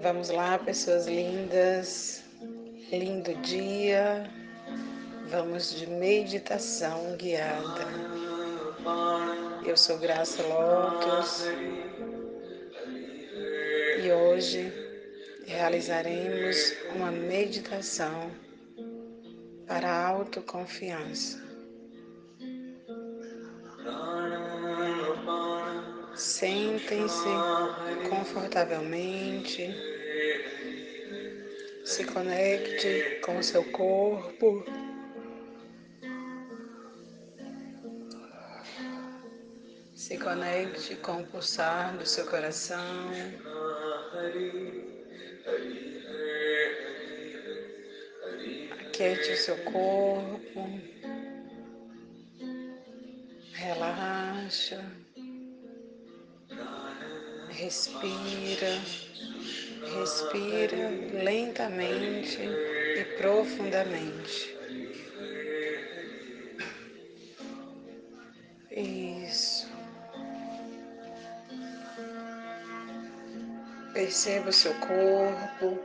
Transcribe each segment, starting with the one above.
Vamos lá, pessoas lindas. Lindo dia. Vamos de meditação guiada. Eu sou Graça Lotus e hoje realizaremos uma meditação para a autoconfiança. Sentem-se confortavelmente, se conecte com o seu corpo. Se conecte com o pulsar do seu coração. Aquiete o seu corpo. Relaxa. Respira. Respira lentamente e profundamente. Isso. Perceba o seu corpo.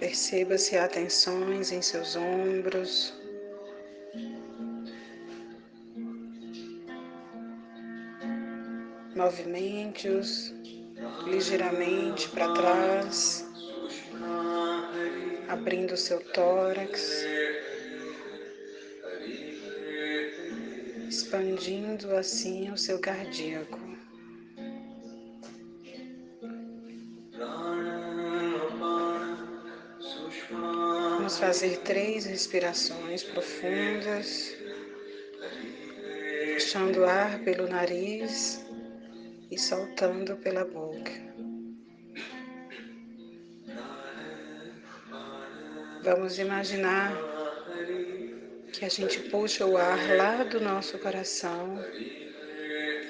Perceba se há tensões em seus ombros. Movimente-os ligeiramente para trás, abrindo o seu tórax, expandindo assim o seu cardíaco. Vamos fazer três respirações profundas, puxando ar pelo nariz e soltando pela boca. Vamos imaginar que a gente puxa o ar lá do nosso coração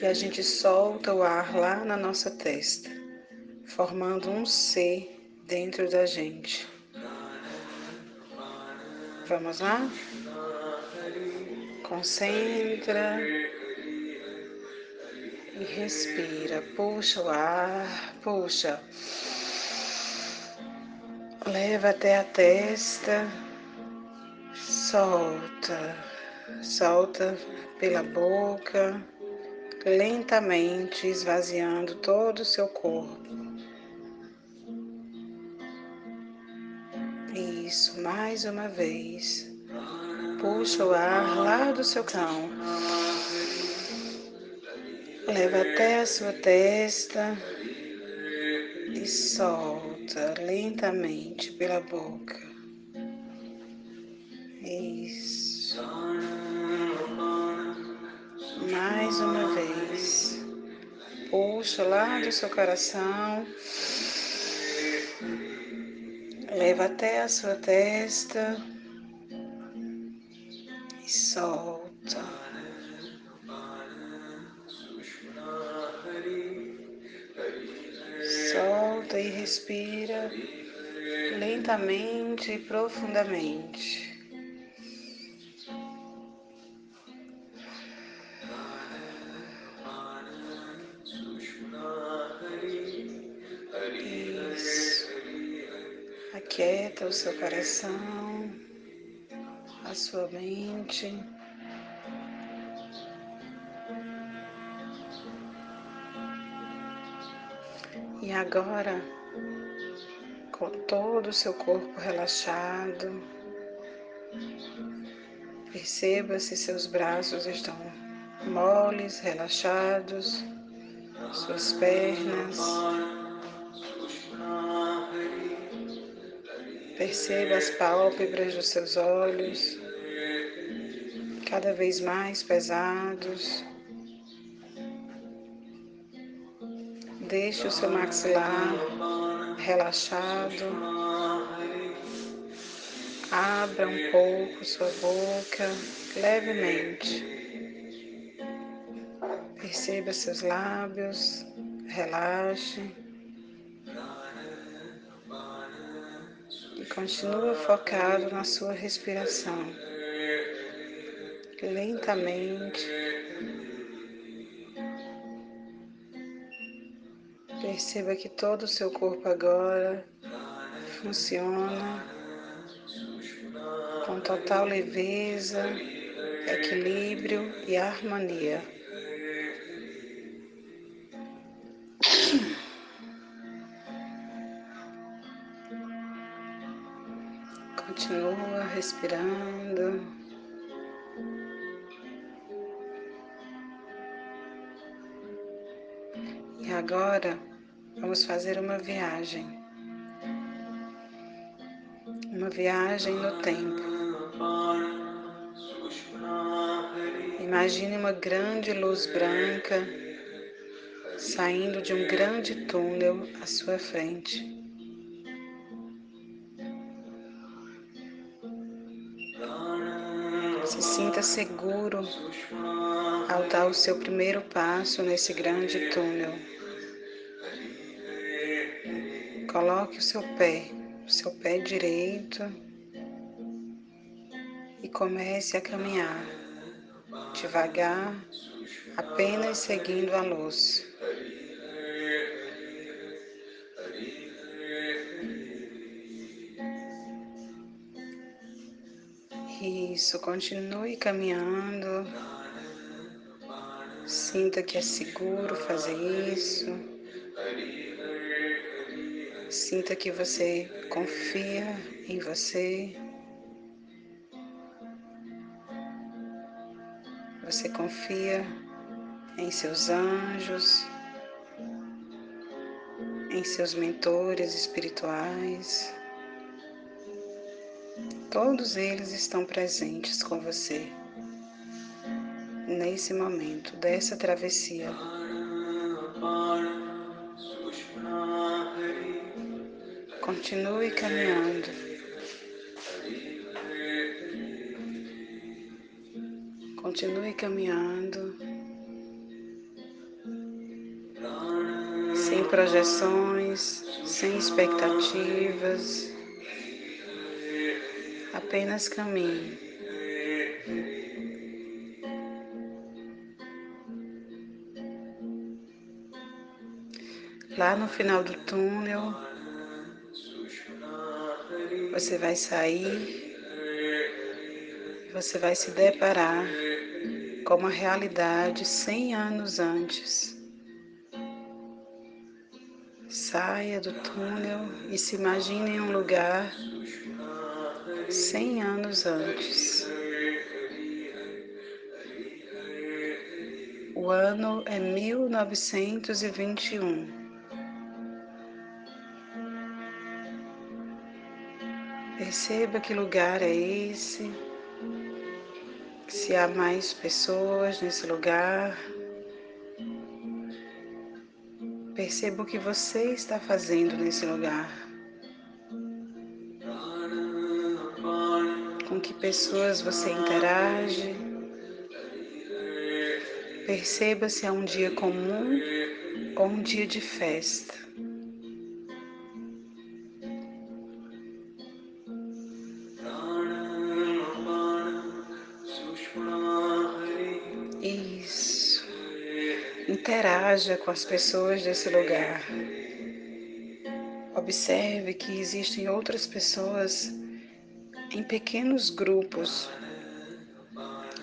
e a gente solta o ar lá na nossa testa, formando um C dentro da gente. Vamos lá? Concentra e respira. Puxa o ar, puxa. Leva até a testa, solta, solta pela boca, lentamente esvaziando todo o seu corpo. Isso, mais uma vez. Puxa o ar lá do seu cão. Leva até a sua testa e solta lentamente pela boca. Isso. Mais uma vez. Puxa lá do seu coração. Leva até a sua testa e solta. E respira lentamente e profundamente. Isso. Aquieta o seu coração, a sua mente. E agora, com todo o seu corpo relaxado, perceba se seus braços estão moles, relaxados, suas pernas. Perceba as pálpebras dos seus olhos, cada vez mais pesados. Deixe o seu maxilar relaxado. Abra um pouco sua boca levemente. Perceba seus lábios, relaxe. E continua focado na sua respiração. Lentamente Perceba que todo o seu corpo agora funciona com total leveza, equilíbrio e harmonia. Continua respirando. E agora vamos fazer uma viagem. Uma viagem no tempo. Imagine uma grande luz branca saindo de um grande túnel à sua frente. Se sinta seguro ao dar o seu primeiro passo nesse grande túnel. Coloque o seu pé, o seu pé direito e comece a caminhar devagar, apenas seguindo a luz. Isso, continue caminhando. Sinta que é seguro fazer isso. Sinta que você confia em você. Você confia em seus anjos, em seus mentores espirituais. Todos eles estão presentes com você nesse momento dessa travessia. Continue caminhando. Continue caminhando. Sem projeções, sem expectativas. Apenas caminhe. Lá no final do túnel, você vai sair, você vai se deparar com uma realidade 100 anos antes. Saia do túnel e se imagine em um lugar cem anos antes. O ano é 1921. Perceba que lugar é esse, se há mais pessoas nesse lugar. Perceba o que você está fazendo nesse lugar. que pessoas você interage. Perceba se é um dia comum ou um dia de festa. Interaja com as pessoas desse lugar. Observe que existem outras pessoas em pequenos grupos,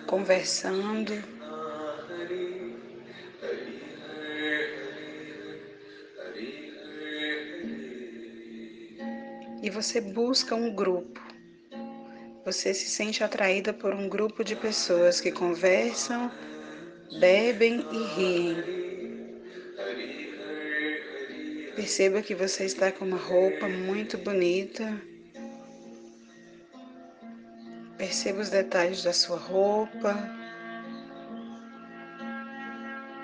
conversando. E você busca um grupo. Você se sente atraída por um grupo de pessoas que conversam, bebem e riem. Perceba que você está com uma roupa muito bonita Perceba os detalhes da sua roupa.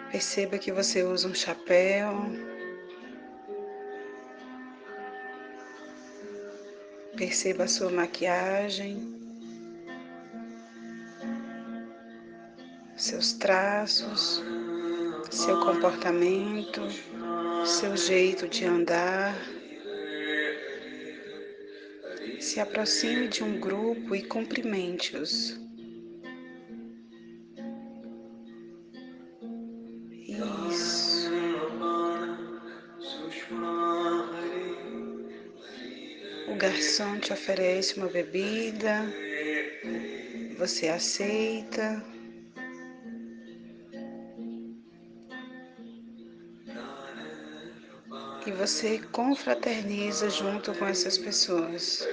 Perceba que você usa um chapéu. Perceba a sua maquiagem, seus traços, seu comportamento, seu jeito de andar. Se aproxime de um grupo e cumprimente-os. Isso. O garçom te oferece uma bebida, você aceita. Você confraterniza junto com essas pessoas.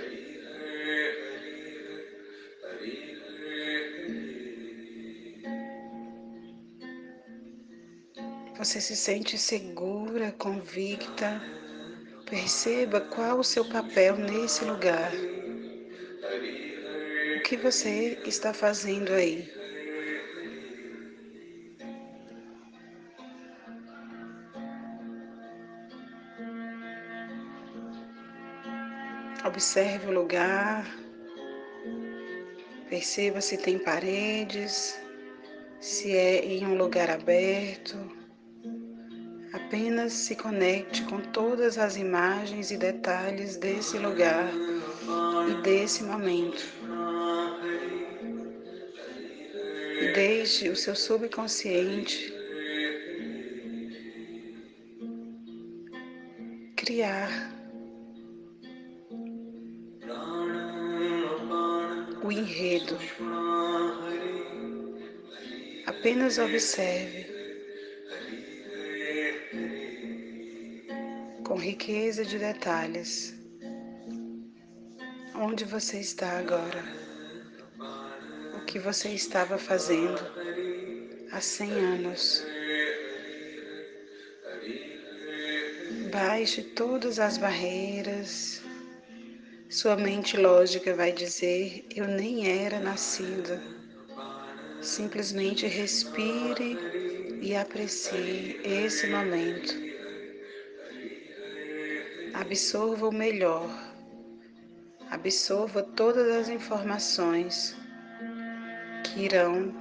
Você se sente segura, convicta. Perceba qual o seu papel nesse lugar. O que você está fazendo aí? Observe o lugar, perceba se tem paredes, se é em um lugar aberto. Apenas se conecte com todas as imagens e detalhes desse lugar e desse momento. E deixe o seu subconsciente criar Apenas observe com riqueza de detalhes onde você está agora, o que você estava fazendo há 100 anos. Baixe todas as barreiras sua mente lógica vai dizer: Eu nem era nascida. Simplesmente respire e aprecie esse momento. Absorva o melhor. Absorva todas as informações que irão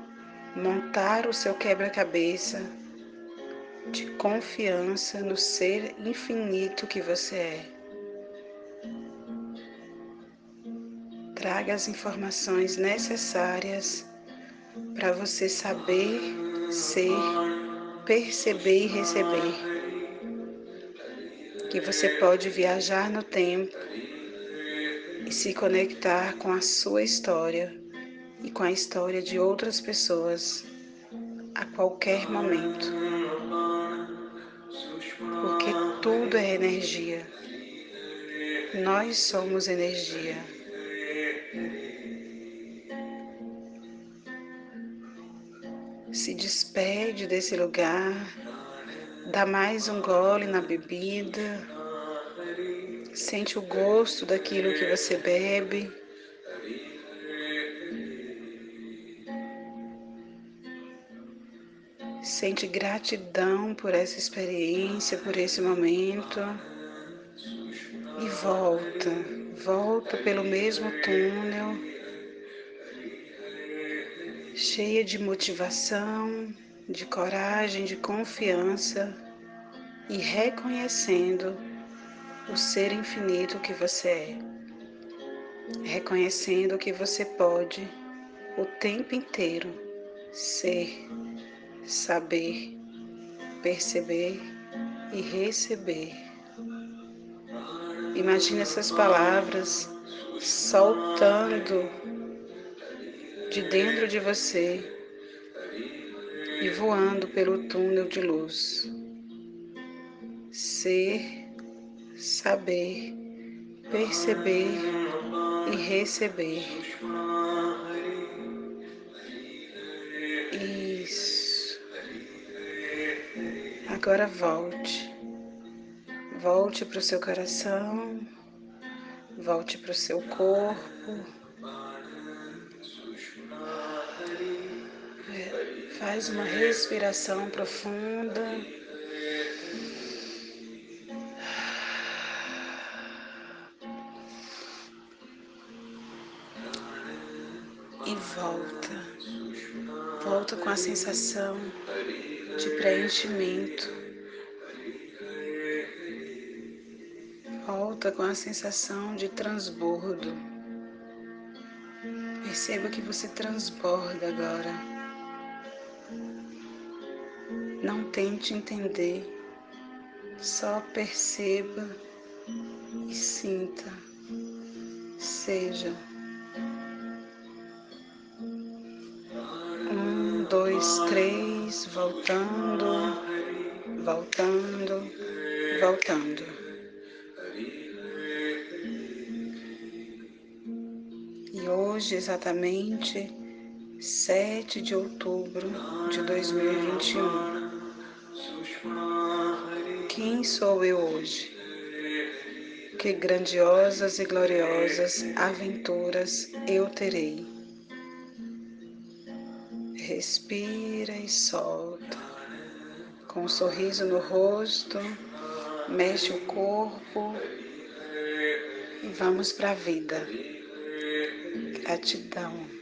montar o seu quebra-cabeça de confiança no ser infinito que você é. Traga as informações necessárias para você saber, ser, perceber e receber. Que você pode viajar no tempo e se conectar com a sua história e com a história de outras pessoas a qualquer momento. Porque tudo é energia. Nós somos energia. Se despede desse lugar, dá mais um gole na bebida, sente o gosto daquilo que você bebe. Sente gratidão por essa experiência, por esse momento. E volta, volta pelo mesmo túnel cheia de motivação, de coragem, de confiança e reconhecendo o ser infinito que você é. Reconhecendo que você pode o tempo inteiro ser, saber, perceber e receber. Imagine essas palavras soltando de dentro de você e voando pelo túnel de luz. Ser, saber, perceber e receber. Isso. Agora volte. Volte para o seu coração, volte para o seu corpo. Faz uma respiração profunda. E volta. Volta com a sensação de preenchimento. Com a sensação de transbordo. Perceba que você transborda agora. Não tente entender, só perceba e sinta. seja um, dois, três, voltando, voltando, voltando. Hoje, exatamente 7 de outubro de 2021. Quem sou eu hoje? Que grandiosas e gloriosas aventuras eu terei. Respira e solta. Com um sorriso no rosto, mexe o corpo e vamos para a vida. Gratidão.